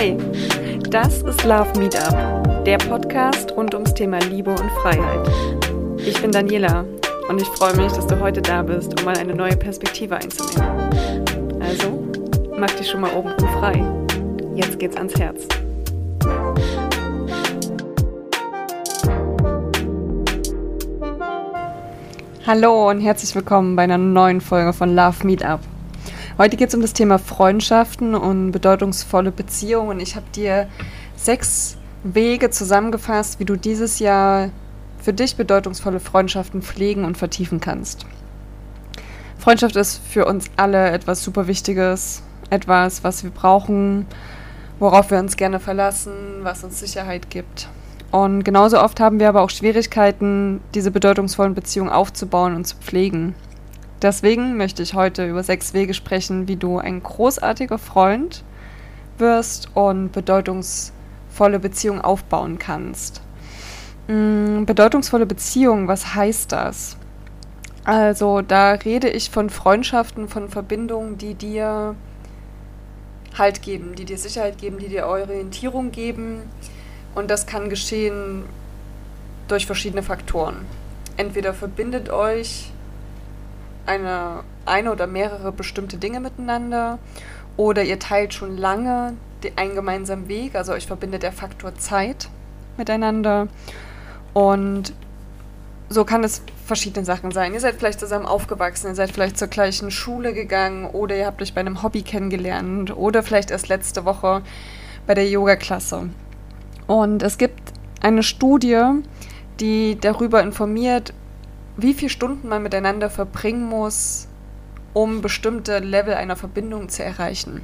Hey, das ist Love Meetup, der Podcast rund ums Thema Liebe und Freiheit. Ich bin Daniela und ich freue mich, dass du heute da bist, um mal eine neue Perspektive einzunehmen. Also, mach dich schon mal oben frei. Jetzt geht's ans Herz. Hallo und herzlich willkommen bei einer neuen Folge von Love Meetup. Heute geht es um das Thema Freundschaften und bedeutungsvolle Beziehungen. Ich habe dir sechs Wege zusammengefasst, wie du dieses Jahr für dich bedeutungsvolle Freundschaften pflegen und vertiefen kannst. Freundschaft ist für uns alle etwas super Wichtiges, etwas, was wir brauchen, worauf wir uns gerne verlassen, was uns Sicherheit gibt. Und genauso oft haben wir aber auch Schwierigkeiten, diese bedeutungsvollen Beziehungen aufzubauen und zu pflegen. Deswegen möchte ich heute über sechs Wege sprechen, wie du ein großartiger Freund wirst und bedeutungsvolle Beziehungen aufbauen kannst. Mm, bedeutungsvolle Beziehungen, was heißt das? Also da rede ich von Freundschaften, von Verbindungen, die dir Halt geben, die dir Sicherheit geben, die dir Orientierung geben. Und das kann geschehen durch verschiedene Faktoren. Entweder verbindet euch eine, eine oder mehrere bestimmte Dinge miteinander oder ihr teilt schon lange einen gemeinsamen Weg, also euch verbindet der Faktor Zeit miteinander und so kann es verschiedene Sachen sein. Ihr seid vielleicht zusammen aufgewachsen, ihr seid vielleicht zur gleichen Schule gegangen oder ihr habt euch bei einem Hobby kennengelernt oder vielleicht erst letzte Woche bei der Yoga-Klasse. Und es gibt eine Studie, die darüber informiert, wie viele Stunden man miteinander verbringen muss, um bestimmte Level einer Verbindung zu erreichen.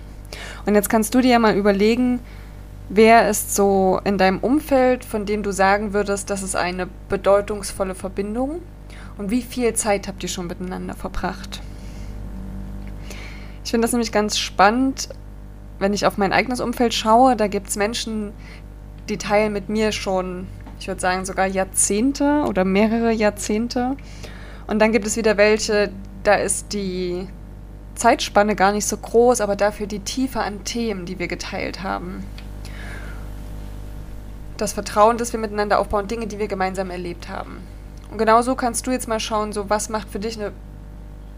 Und jetzt kannst du dir ja mal überlegen, wer ist so in deinem Umfeld, von dem du sagen würdest, das ist eine bedeutungsvolle Verbindung und wie viel Zeit habt ihr schon miteinander verbracht? Ich finde das nämlich ganz spannend, wenn ich auf mein eigenes Umfeld schaue, da gibt es Menschen, die teilen mit mir schon ich würde sagen sogar Jahrzehnte oder mehrere Jahrzehnte. Und dann gibt es wieder welche, da ist die Zeitspanne gar nicht so groß, aber dafür die Tiefe an Themen, die wir geteilt haben. Das Vertrauen, das wir miteinander aufbauen, Dinge, die wir gemeinsam erlebt haben. Und genauso kannst du jetzt mal schauen, so was macht für dich eine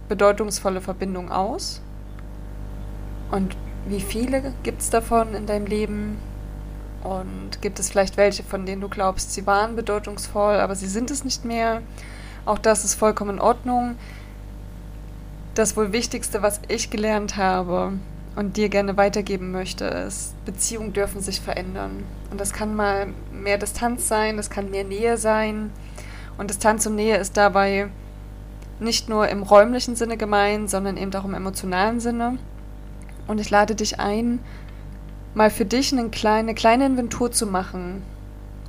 bedeutungsvolle Verbindung aus? Und wie viele gibt es davon in deinem Leben? Und gibt es vielleicht welche, von denen du glaubst, sie waren bedeutungsvoll, aber sie sind es nicht mehr? Auch das ist vollkommen in Ordnung. Das wohl Wichtigste, was ich gelernt habe und dir gerne weitergeben möchte, ist, Beziehungen dürfen sich verändern. Und das kann mal mehr Distanz sein, das kann mehr Nähe sein. Und Distanz und Nähe ist dabei nicht nur im räumlichen Sinne gemeint, sondern eben auch im emotionalen Sinne. Und ich lade dich ein, mal für dich eine kleine, eine kleine Inventur zu machen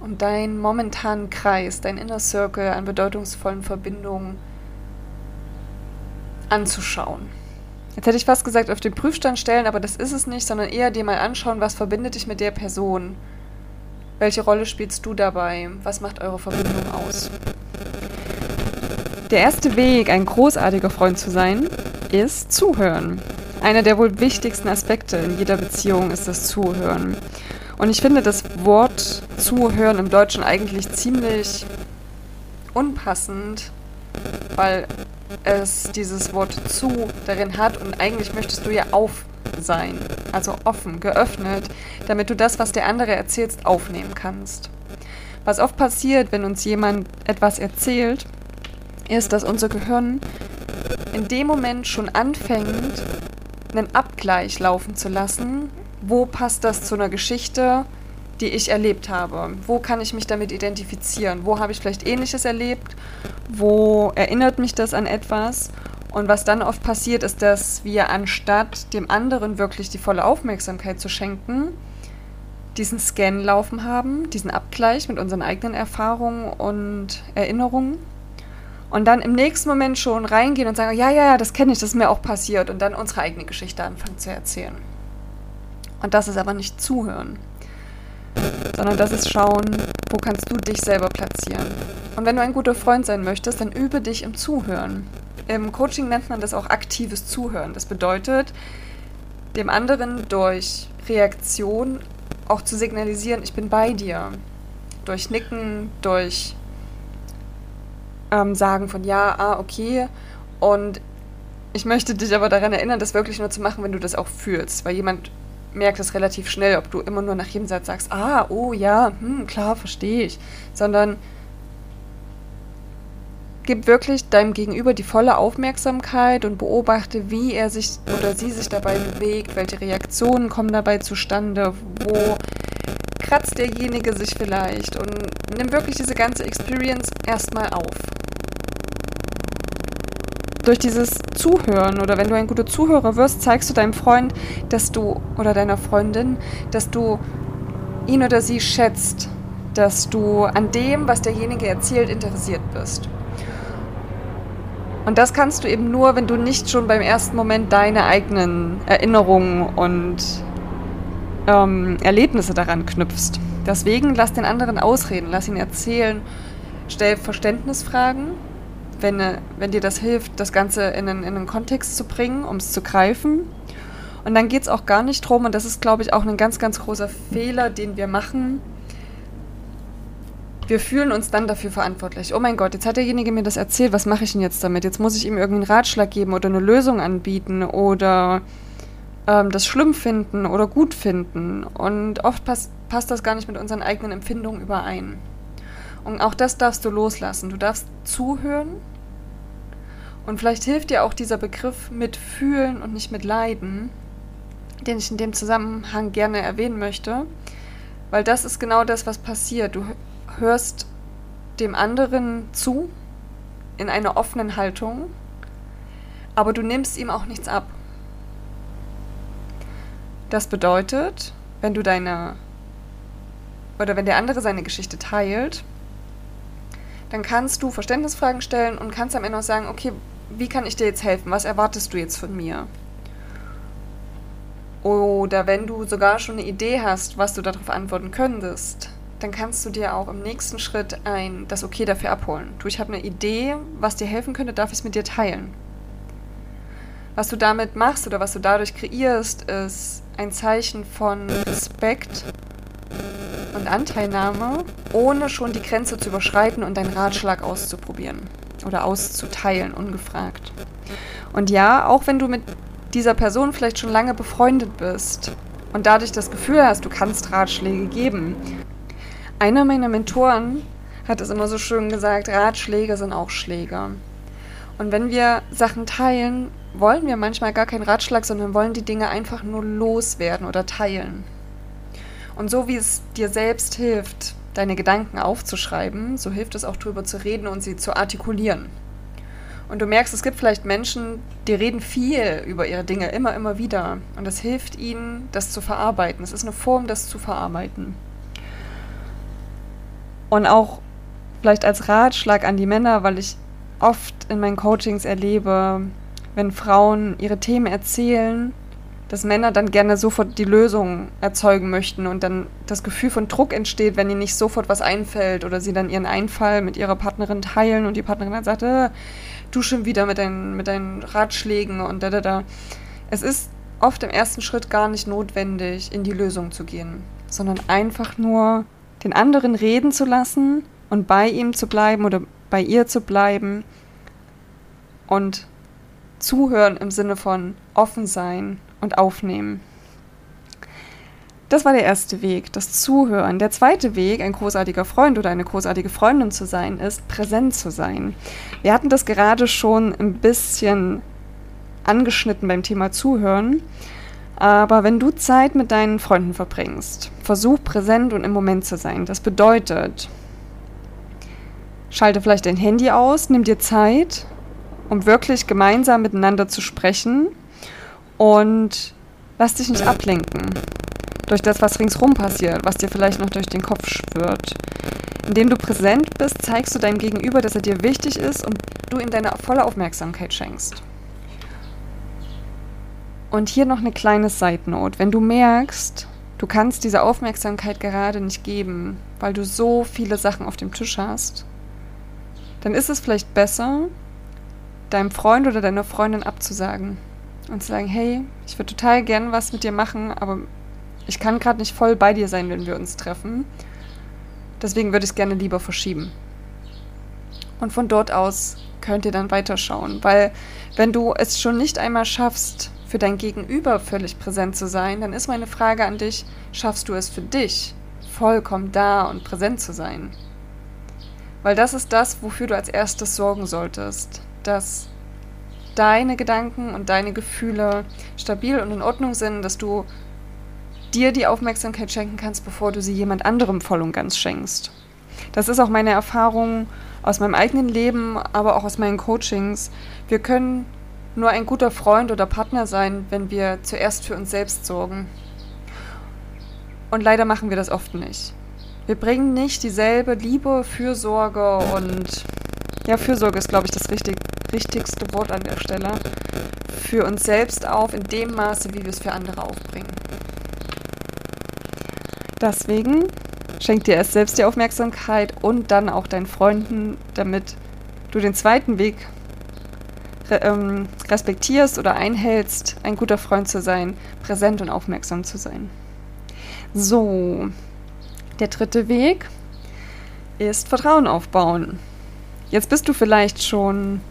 und deinen momentanen Kreis, dein Inner Circle an bedeutungsvollen Verbindungen anzuschauen. Jetzt hätte ich fast gesagt, auf den Prüfstand stellen, aber das ist es nicht, sondern eher dir mal anschauen, was verbindet dich mit der Person. Welche Rolle spielst du dabei? Was macht eure Verbindung aus? Der erste Weg, ein großartiger Freund zu sein, ist zuhören. Einer der wohl wichtigsten Aspekte in jeder Beziehung ist das Zuhören. Und ich finde das Wort Zuhören im Deutschen eigentlich ziemlich unpassend, weil es dieses Wort zu darin hat und eigentlich möchtest du ja auf sein, also offen, geöffnet, damit du das, was der andere erzählst, aufnehmen kannst. Was oft passiert, wenn uns jemand etwas erzählt, ist, dass unser Gehirn in dem Moment schon anfängt, einen Abgleich laufen zu lassen. Wo passt das zu einer Geschichte, die ich erlebt habe? Wo kann ich mich damit identifizieren? Wo habe ich vielleicht Ähnliches erlebt? Wo erinnert mich das an etwas? Und was dann oft passiert, ist, dass wir anstatt dem anderen wirklich die volle Aufmerksamkeit zu schenken, diesen Scan laufen haben, diesen Abgleich mit unseren eigenen Erfahrungen und Erinnerungen und dann im nächsten Moment schon reingehen und sagen, ja, ja, ja, das kenne ich, das ist mir auch passiert und dann unsere eigene Geschichte anfangen zu erzählen. Und das ist aber nicht zuhören, sondern das ist schauen, wo kannst du dich selber platzieren. Und wenn du ein guter Freund sein möchtest, dann übe dich im Zuhören. Im Coaching nennt man das auch aktives Zuhören. Das bedeutet, dem anderen durch Reaktion auch zu signalisieren, ich bin bei dir. Durch Nicken, durch ähm, Sagen von ja, ah, okay. Und ich möchte dich aber daran erinnern, das wirklich nur zu machen, wenn du das auch fühlst. Weil jemand merkt das relativ schnell, ob du immer nur nach jedem Satz sagst, ah, oh ja, hm, klar, verstehe ich. Sondern gib wirklich deinem Gegenüber die volle Aufmerksamkeit und beobachte, wie er sich oder sie sich dabei bewegt, welche Reaktionen kommen dabei zustande, wo kratzt derjenige sich vielleicht und nimm wirklich diese ganze Experience erstmal auf. Durch dieses Zuhören oder wenn du ein guter Zuhörer wirst, zeigst du deinem Freund, dass du oder deiner Freundin, dass du ihn oder sie schätzt, dass du an dem, was derjenige erzählt, interessiert bist. Und das kannst du eben nur, wenn du nicht schon beim ersten Moment deine eigenen Erinnerungen und ähm, Erlebnisse daran knüpfst. Deswegen lass den anderen ausreden, lass ihn erzählen, stell Verständnisfragen, wenn, wenn dir das hilft, das Ganze in einen, in einen Kontext zu bringen, um es zu greifen. Und dann geht es auch gar nicht drum, und das ist, glaube ich, auch ein ganz, ganz großer Fehler, den wir machen, wir fühlen uns dann dafür verantwortlich. Oh mein Gott, jetzt hat derjenige mir das erzählt, was mache ich denn jetzt damit? Jetzt muss ich ihm irgendeinen Ratschlag geben oder eine Lösung anbieten oder ähm, das schlimm finden oder gut finden. Und oft pass passt das gar nicht mit unseren eigenen Empfindungen überein. Und auch das darfst du loslassen. Du darfst zuhören. Und vielleicht hilft dir auch dieser Begriff mit fühlen und nicht mit leiden, den ich in dem Zusammenhang gerne erwähnen möchte. Weil das ist genau das, was passiert. Du hörst dem anderen zu in einer offenen Haltung, aber du nimmst ihm auch nichts ab. Das bedeutet, wenn du deine oder wenn der andere seine Geschichte teilt, dann kannst du Verständnisfragen stellen und kannst am Ende auch sagen, okay, wie kann ich dir jetzt helfen? Was erwartest du jetzt von mir? Oder wenn du sogar schon eine Idee hast, was du darauf antworten könntest, dann kannst du dir auch im nächsten Schritt ein das Okay dafür abholen. Du, ich habe eine Idee, was dir helfen könnte, darf ich es mit dir teilen. Was du damit machst oder was du dadurch kreierst, ist ein Zeichen von Respekt Anteilnahme, ohne schon die Grenze zu überschreiten und deinen Ratschlag auszuprobieren oder auszuteilen, ungefragt. Und ja, auch wenn du mit dieser Person vielleicht schon lange befreundet bist und dadurch das Gefühl hast, du kannst Ratschläge geben, einer meiner Mentoren hat es immer so schön gesagt, Ratschläge sind auch Schläge. Und wenn wir Sachen teilen, wollen wir manchmal gar keinen Ratschlag, sondern wollen die Dinge einfach nur loswerden oder teilen. Und so wie es dir selbst hilft, deine Gedanken aufzuschreiben, so hilft es auch darüber zu reden und sie zu artikulieren. Und du merkst, es gibt vielleicht Menschen, die reden viel über ihre Dinge immer, immer wieder. Und es hilft ihnen, das zu verarbeiten. Es ist eine Form, das zu verarbeiten. Und auch vielleicht als Ratschlag an die Männer, weil ich oft in meinen Coachings erlebe, wenn Frauen ihre Themen erzählen, dass Männer dann gerne sofort die Lösung erzeugen möchten und dann das Gefühl von Druck entsteht, wenn ihnen nicht sofort was einfällt oder sie dann ihren Einfall mit ihrer Partnerin teilen und die Partnerin dann sagt, äh, du schon wieder mit deinen, mit deinen Ratschlägen und da, da, da. Es ist oft im ersten Schritt gar nicht notwendig, in die Lösung zu gehen, sondern einfach nur den anderen reden zu lassen und bei ihm zu bleiben oder bei ihr zu bleiben und zuhören im Sinne von offen sein und aufnehmen. Das war der erste Weg, das Zuhören. Der zweite Weg, ein großartiger Freund oder eine großartige Freundin zu sein, ist präsent zu sein. Wir hatten das gerade schon ein bisschen angeschnitten beim Thema Zuhören. Aber wenn du Zeit mit deinen Freunden verbringst, versuch präsent und im Moment zu sein. Das bedeutet, schalte vielleicht dein Handy aus, nimm dir Zeit, um wirklich gemeinsam miteinander zu sprechen und lass dich nicht ablenken durch das, was ringsherum passiert, was dir vielleicht noch durch den Kopf schwirrt. Indem du präsent bist, zeigst du deinem Gegenüber, dass er dir wichtig ist und du ihm deine volle Aufmerksamkeit schenkst. Und hier noch eine kleine Side Note. Wenn du merkst, du kannst diese Aufmerksamkeit gerade nicht geben, weil du so viele Sachen auf dem Tisch hast, dann ist es vielleicht besser, deinem Freund oder deiner Freundin abzusagen und zu sagen, hey, ich würde total gern was mit dir machen, aber ich kann gerade nicht voll bei dir sein, wenn wir uns treffen. Deswegen würde ich es gerne lieber verschieben. Und von dort aus könnt ihr dann weiterschauen, weil wenn du es schon nicht einmal schaffst, für dein Gegenüber völlig präsent zu sein, dann ist meine Frage an dich, schaffst du es für dich, vollkommen da und präsent zu sein? Weil das ist das, wofür du als erstes sorgen solltest, dass deine Gedanken und deine Gefühle stabil und in Ordnung sind, dass du dir die Aufmerksamkeit schenken kannst, bevor du sie jemand anderem voll und ganz schenkst. Das ist auch meine Erfahrung aus meinem eigenen Leben, aber auch aus meinen Coachings. Wir können nur ein guter Freund oder Partner sein, wenn wir zuerst für uns selbst sorgen. Und leider machen wir das oft nicht. Wir bringen nicht dieselbe Liebe, Fürsorge und ja, Fürsorge ist, glaube ich, das richtig, richtigste Wort an der Stelle, für uns selbst auf, in dem Maße, wie wir es für andere aufbringen. Deswegen schenk dir erst selbst die Aufmerksamkeit und dann auch deinen Freunden, damit du den zweiten Weg ähm, respektierst oder einhältst, ein guter Freund zu sein, präsent und aufmerksam zu sein. So, der dritte Weg ist Vertrauen aufbauen. Jetzt bist du vielleicht schon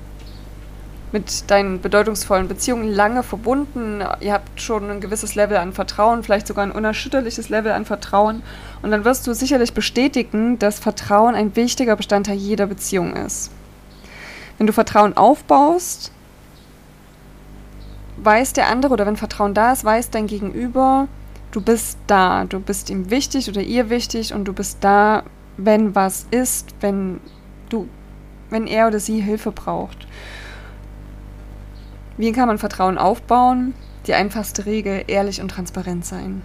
mit deinen bedeutungsvollen Beziehungen lange verbunden. Ihr habt schon ein gewisses Level an Vertrauen, vielleicht sogar ein unerschütterliches Level an Vertrauen. Und dann wirst du sicherlich bestätigen, dass Vertrauen ein wichtiger Bestandteil jeder Beziehung ist. Wenn du Vertrauen aufbaust, weiß der andere oder wenn Vertrauen da ist, weiß dein Gegenüber, du bist da, du bist ihm wichtig oder ihr wichtig und du bist da, wenn was ist, wenn du, wenn er oder sie Hilfe braucht. Wie kann man Vertrauen aufbauen? Die einfachste Regel, ehrlich und transparent sein.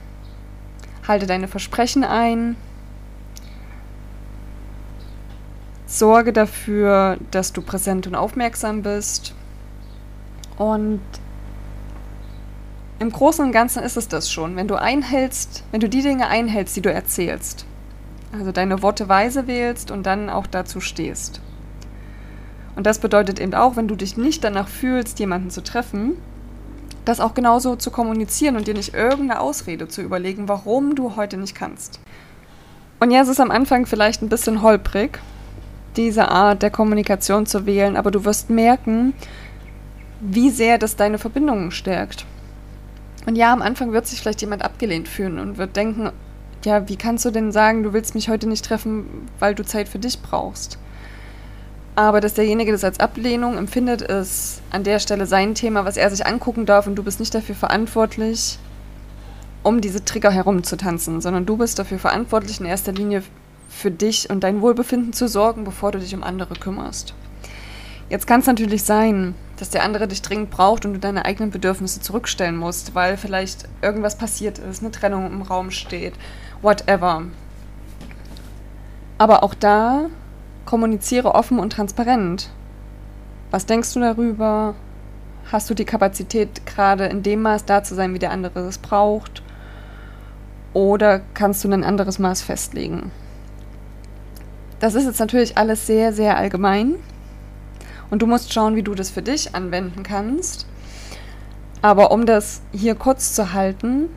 Halte deine Versprechen ein. Sorge dafür, dass du präsent und aufmerksam bist. Und im Großen und Ganzen ist es das schon. Wenn du einhältst, wenn du die Dinge einhältst, die du erzählst, also deine Worte weise wählst und dann auch dazu stehst. Und das bedeutet eben auch, wenn du dich nicht danach fühlst, jemanden zu treffen, das auch genauso zu kommunizieren und dir nicht irgendeine Ausrede zu überlegen, warum du heute nicht kannst. Und ja, es ist am Anfang vielleicht ein bisschen holprig, diese Art der Kommunikation zu wählen, aber du wirst merken, wie sehr das deine Verbindungen stärkt. Und ja, am Anfang wird sich vielleicht jemand abgelehnt fühlen und wird denken, ja, wie kannst du denn sagen, du willst mich heute nicht treffen, weil du Zeit für dich brauchst? Aber dass derjenige das als Ablehnung empfindet, ist an der Stelle sein Thema, was er sich angucken darf und du bist nicht dafür verantwortlich, um diese Trigger herumzutanzen, sondern du bist dafür verantwortlich, in erster Linie für dich und dein Wohlbefinden zu sorgen, bevor du dich um andere kümmerst. Jetzt kann es natürlich sein, dass der andere dich dringend braucht und du deine eigenen Bedürfnisse zurückstellen musst, weil vielleicht irgendwas passiert ist, eine Trennung im Raum steht, whatever. Aber auch da kommuniziere offen und transparent. Was denkst du darüber? Hast du die Kapazität, gerade in dem Maß da zu sein, wie der andere es braucht? Oder kannst du ein anderes Maß festlegen? Das ist jetzt natürlich alles sehr, sehr allgemein. Und du musst schauen, wie du das für dich anwenden kannst. Aber um das hier kurz zu halten,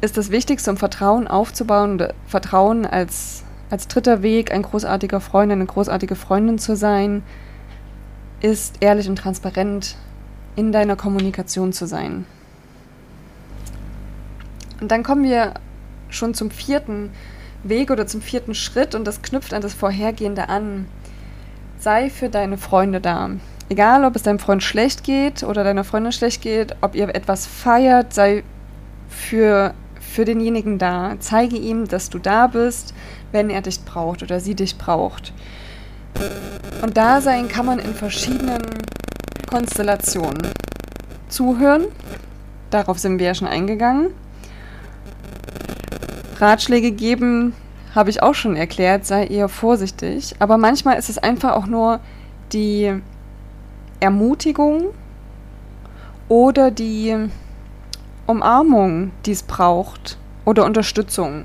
ist das Wichtigste, um Vertrauen aufzubauen, Vertrauen als als dritter Weg, ein großartiger Freund, eine großartige Freundin zu sein, ist ehrlich und transparent in deiner Kommunikation zu sein. Und dann kommen wir schon zum vierten Weg oder zum vierten Schritt und das knüpft an das vorhergehende an. Sei für deine Freunde da. Egal, ob es deinem Freund schlecht geht oder deiner Freundin schlecht geht, ob ihr etwas feiert, sei für, für denjenigen da. Zeige ihm, dass du da bist, wenn er dich braucht oder sie dich braucht. Und da sein kann man in verschiedenen Konstellationen. Zuhören, darauf sind wir ja schon eingegangen. Ratschläge geben, habe ich auch schon erklärt, sei eher vorsichtig. Aber manchmal ist es einfach auch nur die Ermutigung oder die Umarmung, die es braucht oder Unterstützung.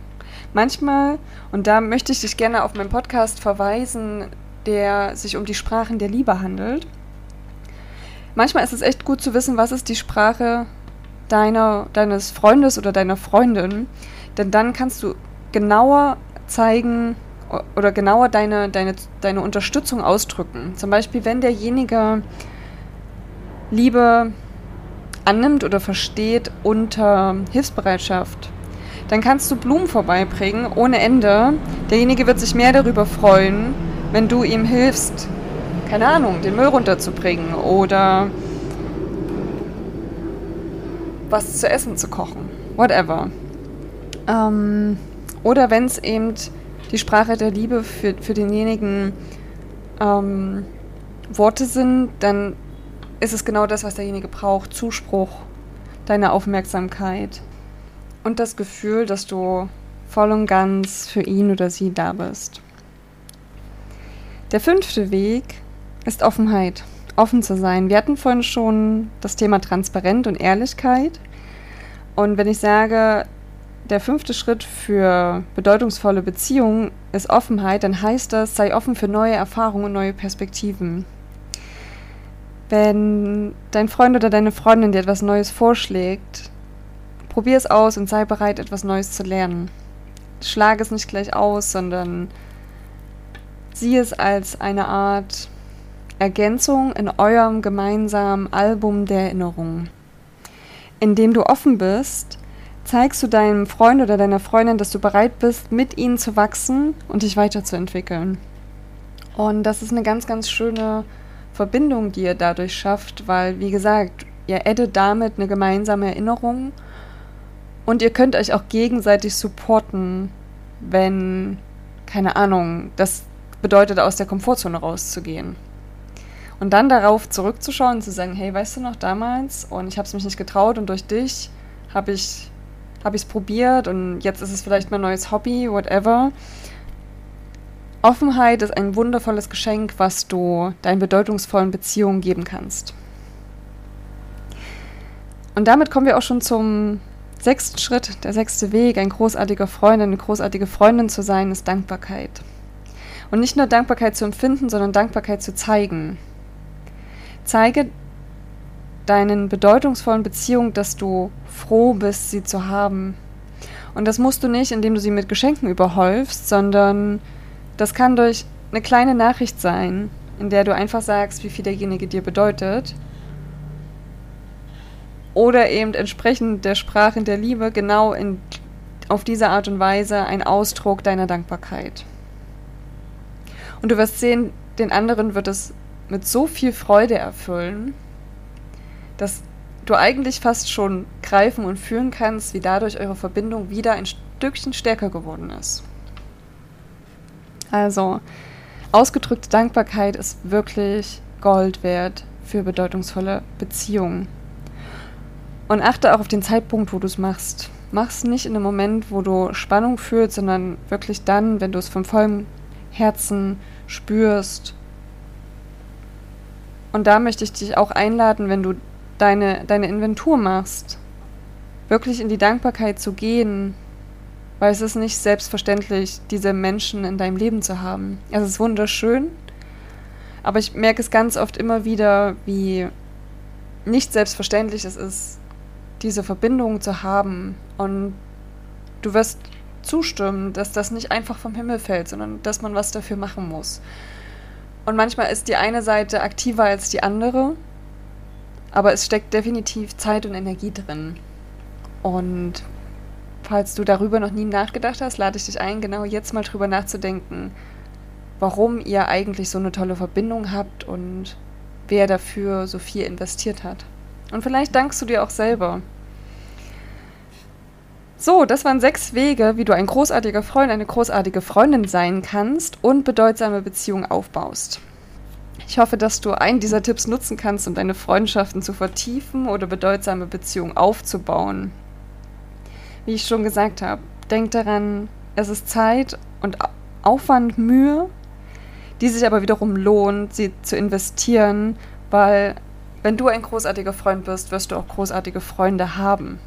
Manchmal, und da möchte ich dich gerne auf meinen Podcast verweisen, der sich um die Sprachen der Liebe handelt. Manchmal ist es echt gut zu wissen, was ist die Sprache deiner, deines Freundes oder deiner Freundin, denn dann kannst du genauer zeigen oder genauer deine, deine, deine Unterstützung ausdrücken. Zum Beispiel, wenn derjenige Liebe annimmt oder versteht unter Hilfsbereitschaft, dann kannst du Blumen vorbeibringen ohne Ende. Derjenige wird sich mehr darüber freuen, wenn du ihm hilfst, keine Ahnung, den Müll runterzubringen oder was zu essen zu kochen. Whatever. Ähm, oder wenn es eben die Sprache der Liebe für, für denjenigen ähm, Worte sind, dann ist es genau das, was derjenige braucht. Zuspruch, deine Aufmerksamkeit und das Gefühl, dass du voll und ganz für ihn oder sie da bist. Der fünfte Weg ist Offenheit, offen zu sein. Wir hatten vorhin schon das Thema Transparenz und Ehrlichkeit. Und wenn ich sage, der fünfte Schritt für bedeutungsvolle Beziehungen ist Offenheit, dann heißt das, sei offen für neue Erfahrungen und neue Perspektiven. Wenn dein Freund oder deine Freundin dir etwas Neues vorschlägt, probier es aus und sei bereit, etwas Neues zu lernen. Schlag es nicht gleich aus, sondern sieh es als eine Art Ergänzung in eurem gemeinsamen Album der Erinnerungen. Indem du offen bist, zeigst du deinem Freund oder deiner Freundin, dass du bereit bist, mit ihnen zu wachsen und dich weiterzuentwickeln. Und das ist eine ganz, ganz schöne Verbindung, die ihr dadurch schafft, weil, wie gesagt, ihr addet damit eine gemeinsame Erinnerung und ihr könnt euch auch gegenseitig supporten, wenn, keine Ahnung, das bedeutet, aus der Komfortzone rauszugehen. Und dann darauf zurückzuschauen und zu sagen, hey, weißt du noch damals und ich habe es mich nicht getraut und durch dich habe ich es probiert und jetzt ist es vielleicht mein neues Hobby, whatever. Offenheit ist ein wundervolles Geschenk, was du deinen bedeutungsvollen Beziehungen geben kannst. Und damit kommen wir auch schon zum sechsten Schritt, der sechste Weg. Ein großartiger Freund, eine großartige Freundin zu sein, ist Dankbarkeit. Und nicht nur Dankbarkeit zu empfinden, sondern Dankbarkeit zu zeigen. Zeige deinen bedeutungsvollen Beziehungen, dass du froh bist, sie zu haben. Und das musst du nicht, indem du sie mit Geschenken überhäufst, sondern das kann durch eine kleine Nachricht sein, in der du einfach sagst, wie viel derjenige dir bedeutet. Oder eben entsprechend der Sprache der Liebe genau in, auf diese Art und Weise ein Ausdruck deiner Dankbarkeit. Und du wirst sehen, den anderen wird es mit so viel Freude erfüllen, dass du eigentlich fast schon greifen und fühlen kannst, wie dadurch eure Verbindung wieder ein Stückchen stärker geworden ist. Also, ausgedrückte Dankbarkeit ist wirklich Gold wert für bedeutungsvolle Beziehungen. Und achte auch auf den Zeitpunkt, wo du es machst. Mach es nicht in einem Moment, wo du Spannung fühlst, sondern wirklich dann, wenn du es von vollem Herzen spürst. Und da möchte ich dich auch einladen, wenn du deine, deine Inventur machst, wirklich in die Dankbarkeit zu gehen, weil es ist nicht selbstverständlich, diese Menschen in deinem Leben zu haben. Es ist wunderschön, aber ich merke es ganz oft immer wieder, wie nicht selbstverständlich es ist, diese Verbindung zu haben. Und du wirst zustimmen, dass das nicht einfach vom Himmel fällt, sondern dass man was dafür machen muss. Und manchmal ist die eine Seite aktiver als die andere, aber es steckt definitiv Zeit und Energie drin. Und Falls du darüber noch nie nachgedacht hast, lade ich dich ein, genau jetzt mal drüber nachzudenken, warum ihr eigentlich so eine tolle Verbindung habt und wer dafür so viel investiert hat. Und vielleicht dankst du dir auch selber. So, das waren sechs Wege, wie du ein großartiger Freund, eine großartige Freundin sein kannst und bedeutsame Beziehungen aufbaust. Ich hoffe, dass du einen dieser Tipps nutzen kannst, um deine Freundschaften zu vertiefen oder bedeutsame Beziehungen aufzubauen wie ich schon gesagt habe, denk daran, es ist Zeit und Aufwand, Mühe, die sich aber wiederum lohnt, sie zu investieren, weil wenn du ein großartiger Freund bist, wirst du auch großartige Freunde haben.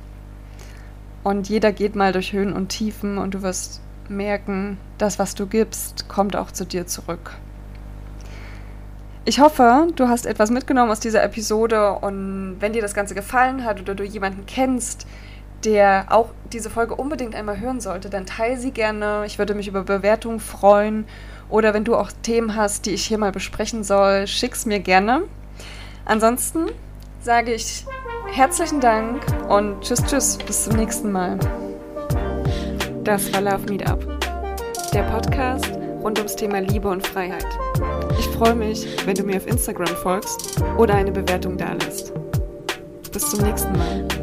Und jeder geht mal durch Höhen und Tiefen und du wirst merken, das, was du gibst, kommt auch zu dir zurück. Ich hoffe, du hast etwas mitgenommen aus dieser Episode und wenn dir das Ganze gefallen hat oder du jemanden kennst, der auch diese Folge unbedingt einmal hören sollte, dann teile sie gerne. Ich würde mich über Bewertungen freuen. Oder wenn du auch Themen hast, die ich hier mal besprechen soll, schick's mir gerne. Ansonsten sage ich herzlichen Dank und tschüss, tschüss, bis zum nächsten Mal. Das war Love Meetup, der Podcast rund ums Thema Liebe und Freiheit. Ich freue mich, wenn du mir auf Instagram folgst oder eine Bewertung dalässt. Bis zum nächsten Mal.